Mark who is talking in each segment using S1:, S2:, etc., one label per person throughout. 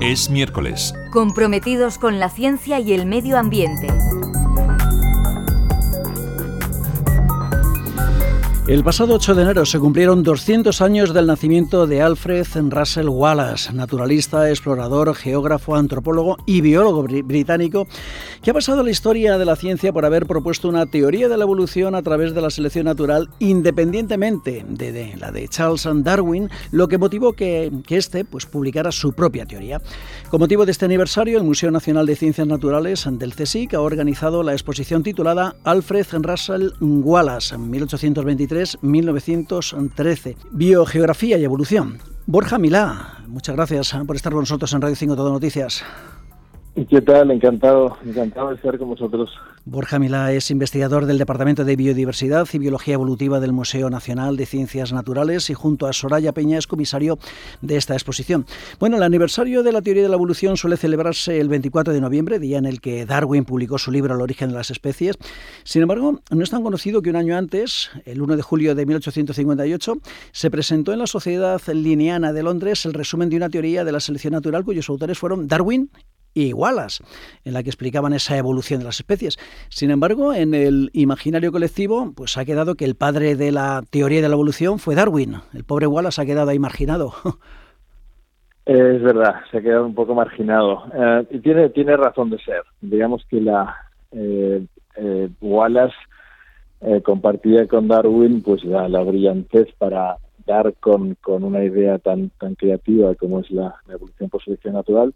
S1: Es miércoles.
S2: Comprometidos con la ciencia y el medio ambiente.
S3: El pasado 8 de enero se cumplieron 200 años del nacimiento de Alfred Russel Wallace, naturalista, explorador, geógrafo, antropólogo y biólogo británico, que ha pasado a la historia de la ciencia por haber propuesto una teoría de la evolución a través de la selección natural independientemente de, la de Charles Darwin, lo que motivó que, que este pues, publicara su propia teoría. Con motivo de este aniversario, el Museo Nacional de Ciencias Naturales del CSIC ha organizado la exposición titulada Alfred Russel Wallace, 1823 1913. Biogeografía y evolución. Borja Milá, muchas gracias por estar con nosotros en Radio 5 Todo Noticias.
S4: ¿Qué tal? Encantado, encantado de estar con vosotros.
S3: Borja Milá es investigador del Departamento de Biodiversidad y Biología Evolutiva del Museo Nacional de Ciencias Naturales y junto a Soraya Peña es comisario de esta exposición. Bueno, el aniversario de la teoría de la evolución suele celebrarse el 24 de noviembre, día en el que Darwin publicó su libro El origen de las especies. Sin embargo, no es tan conocido que un año antes, el 1 de julio de 1858, se presentó en la Sociedad Lineana de Londres el resumen de una teoría de la selección natural cuyos autores fueron Darwin y Wallace, en la que explicaban esa evolución de las especies. Sin embargo, en el imaginario colectivo, pues ha quedado que el padre de la teoría de la evolución fue Darwin. El pobre Wallace ha quedado ahí marginado.
S4: Es verdad, se ha quedado un poco marginado. Eh, y tiene, tiene razón de ser. Digamos que la eh, eh, Wallace compartía con Darwin pues la, la brillantez para dar con, con, una idea tan, tan creativa como es la, la evolución por selección natural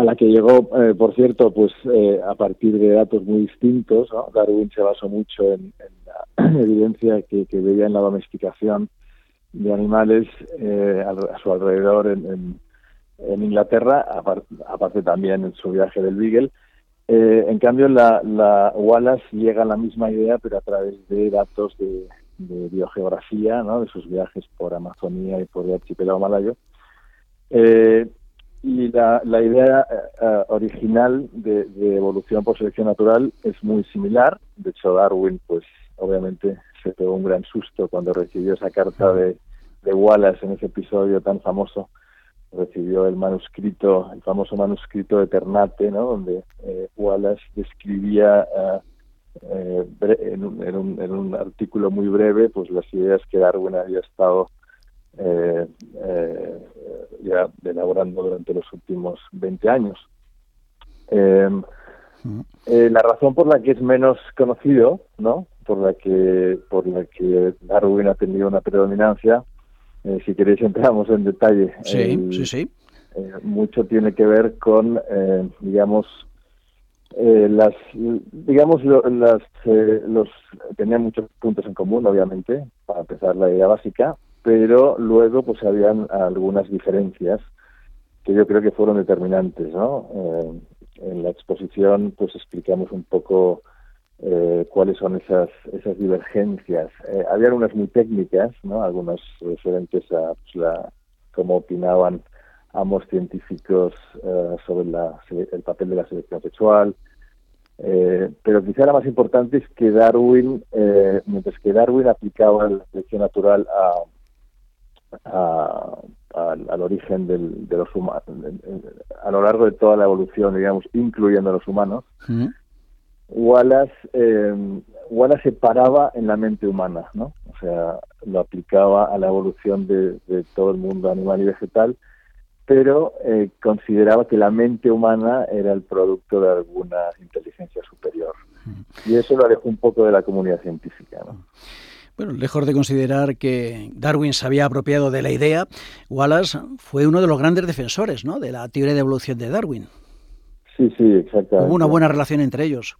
S4: a la que llegó, eh, por cierto, pues eh, a partir de datos muy distintos. Darwin se basó mucho en, la evidencia que, veía en la domesticación de animales eh, a, su alrededor en, Inglaterra, aparte, también en su viaje del Beagle. en cambio, la, la, Wallace llega a la misma idea, pero a través de datos de, biogeografía, de sus viajes por Amazonía y por el archipiélago malayo. Y la, la idea eh, eh, original de, evolución por selección natural es muy similar. De hecho, Darwin, pues obviamente se pegó un gran susto cuando recibió esa carta de, de Wallace en ese episodio tan famoso. Recibió el manuscrito, el famoso manuscrito de Ternate, donde eh, Wallace describía en, un, en, un, en un artículo muy breve pues las ideas que Darwin había estado eh, eh, ya elaborando durante los últimos 20 años. Em, eh, la razón por la que es menos conocido, ¿no? Por la que por la que Darwin ha tenido una predominancia, eh, si queréis entramos en detalle.
S3: Sí, sí, sí.
S4: mucho tiene que ver con, digamos, las digamos las los tenían muchos puntos en común obviamente para empezar la idea básica pero luego pues habían algunas diferencias que yo creo que fueron determinantes, ¿no? Eh, en la exposición pues explicamos un poco eh, cuáles son esas esas divergencias. Eh, había algunas muy técnicas, ¿no? Algunas referentes a pues, la cómo opinaban ambos científicos sobre la, el papel de la selección sexual, pero quizá la más importante es que Darwin, mientras que Darwin aplicaba la selección natural a, al origen de los humanos, a lo largo de toda la evolución, digamos, incluyendo a los humanos, Wallace, eh, Wallace se paraba en la mente humana, ¿no? O sea, lo aplicaba a la evolución de, todo el mundo animal y vegetal, pero eh, consideraba que la mente humana era el producto de alguna inteligencia superior. Y eso lo alejó un poco de la comunidad científica, ¿no?
S3: Bueno, lejos de considerar que Darwin se había apropiado de la idea, Wallace fue uno de los grandes defensores ¿no? de la teoría de evolución de Darwin.
S4: Sí, sí, exactamente.
S3: Hubo una buena relación entre ellos.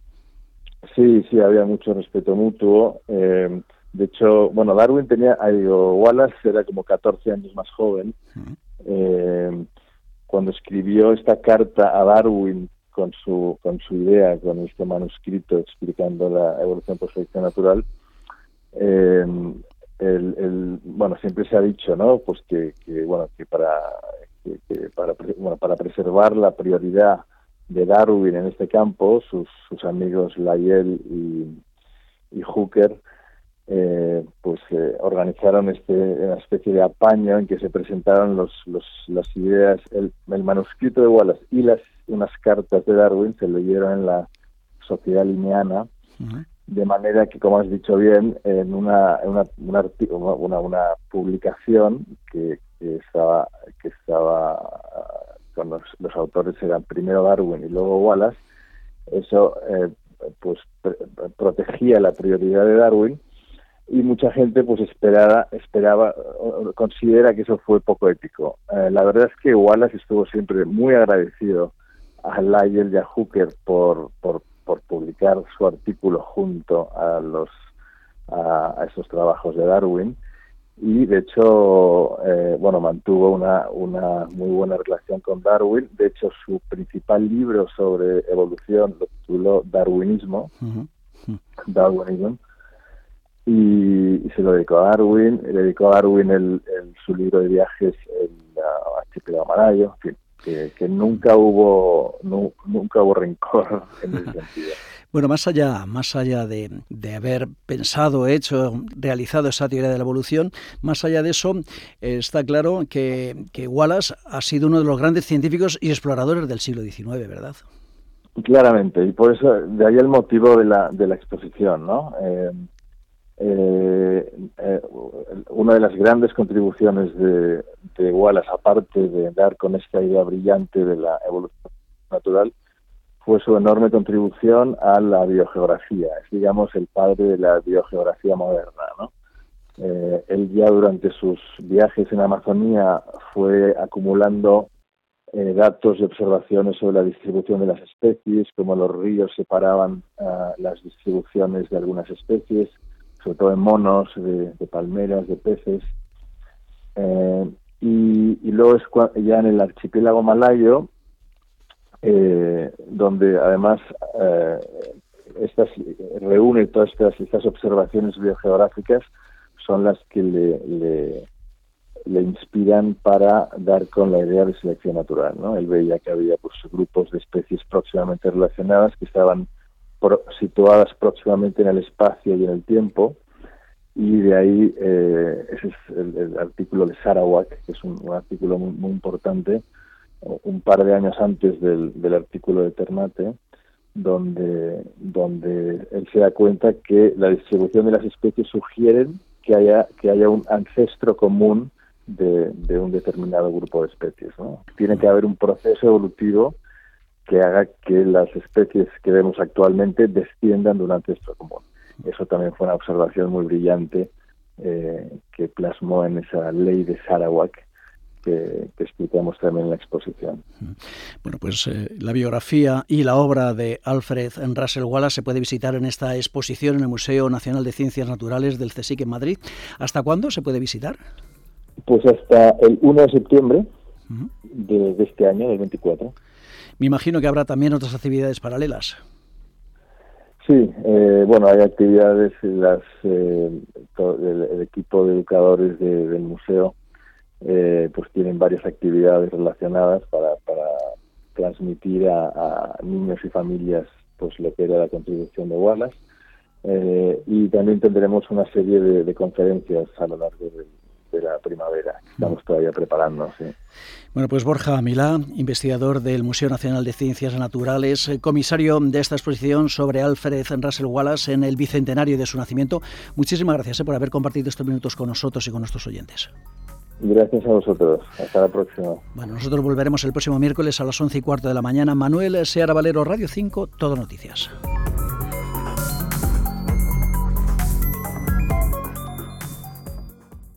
S4: Sí, sí, había mucho respeto mutuo. Eh, de hecho, bueno, Darwin tenía, digo, Wallace era como 14 años más joven. Eh, cuando escribió esta carta a Darwin con su, con su idea, con este manuscrito explicando la evolución por selección natural, eh, bueno, siempre se ha dicho, ¿no? Pues que, para, preservar la prioridad de Darwin en este campo, sus, amigos Lyell y, Hooker eh, pues eh, organizaron este una especie de apaño en que se presentaron las ideas, el, manuscrito de Wallace y unas cartas de Darwin se leyeron en la Sociedad Lineana, de manera que, como has dicho bien, en una, una, una, publicación que, estaba que estaba con los, los, autores eran primero Darwin y luego Wallace, eso eh, pues protegía la prioridad de Darwin y mucha gente pues esperaba, esperaba considera que eso fue poco ético. Eh, la verdad es que Wallace estuvo siempre muy agradecido a Lyell y a Hooker por, por, por publicar su artículo junto a los a, esos trabajos de Darwin. Y de hecho eh, bueno mantuvo una, una muy buena relación con Darwin. De hecho su principal libro sobre evolución lo tituló Darwinismo. Darwinism. Y, se lo dedicó a Darwin. Le dedicó a Darwin el, su libro de viajes el archipiélago malayo en fin que, nunca hubo nunca hubo rencor en ese sentido.
S3: Bueno, más allá, más allá de, haber pensado, hecho, realizado esa teoría de la evolución, más allá de eso, está claro que, Wallace ha sido uno de los grandes científicos y exploradores del siglo XIX, ¿verdad?
S4: Claramente, y por eso, de ahí el motivo de la, de la exposición, ¿no? Eh, eh, eh, una de las grandes contribuciones de, Wallace, aparte de dar con esta idea brillante de la evolución natural, fue su enorme contribución a la biogeografía. Es, digamos, el padre de la biogeografía moderna. ¿no? Eh, él ya durante sus viajes en Amazonía fue acumulando eh, datos y observaciones sobre la distribución de las especies, cómo los ríos separaban ah, las distribuciones de algunas especies, sobre todo en monos, de, palmeras, de peces. Eh, y, luego es ya en el archipiélago malayo, eh, donde además eh, estas reúne todas estas, estas observaciones biogeográficas son las que le, le, le, inspiran para dar con la idea de selección natural. ¿no? Él veía que había pues, grupos de especies próximamente relacionadas que estaban situadas próximamente en el espacio y en el tiempo, y de ahí eh, ese es el, artículo de Sarawak, que es un, artículo muy, importante, un par de años antes del, del artículo de Ternate, donde, donde él se da cuenta que la distribución de las especies sugieren que haya, que haya un ancestro común de, de un determinado grupo de especies. ¿no? Tiene que haber un proceso evolutivo que haga que las especies que vemos actualmente desciendan de un ancestro común. Eso también fue una observación muy brillante eh, que plasmó en esa ley de Sarawak que, explicamos también en la exposición.
S3: Bueno, pues eh, la biografía y la obra de Alfred Russell Wallace se puede visitar en esta exposición en el Museo Nacional de Ciencias Naturales del CSIC en Madrid. ¿Hasta cuándo se puede visitar?
S4: Pues hasta el 1 de septiembre de, de este año, del 24.
S3: Me imagino que habrá también otras actividades paralelas.
S4: Sí, eh, bueno, hay actividades, eh, el, equipo de educadores del museo eh, pues tienen varias actividades relacionadas para, transmitir a, niños y familias pues lo que era la contribución de Wallace y también tendremos una serie de, conferencias a lo largo del de la primavera. Estamos todavía preparando. Sí.
S3: Bueno, pues Borja Milá, investigador del Museo Nacional de Ciencias Naturales, eh, comisario de esta exposición sobre Alfred Russell Wallace en el bicentenario de su nacimiento. Muchísimas gracias eh, por haber compartido estos minutos con nosotros y con nuestros oyentes.
S4: Gracias a vosotros. Hasta la próxima.
S3: Bueno, nosotros volveremos el próximo miércoles a las once y cuarto de la mañana. Manuel Seara Valero, Radio 5, Todo Noticias.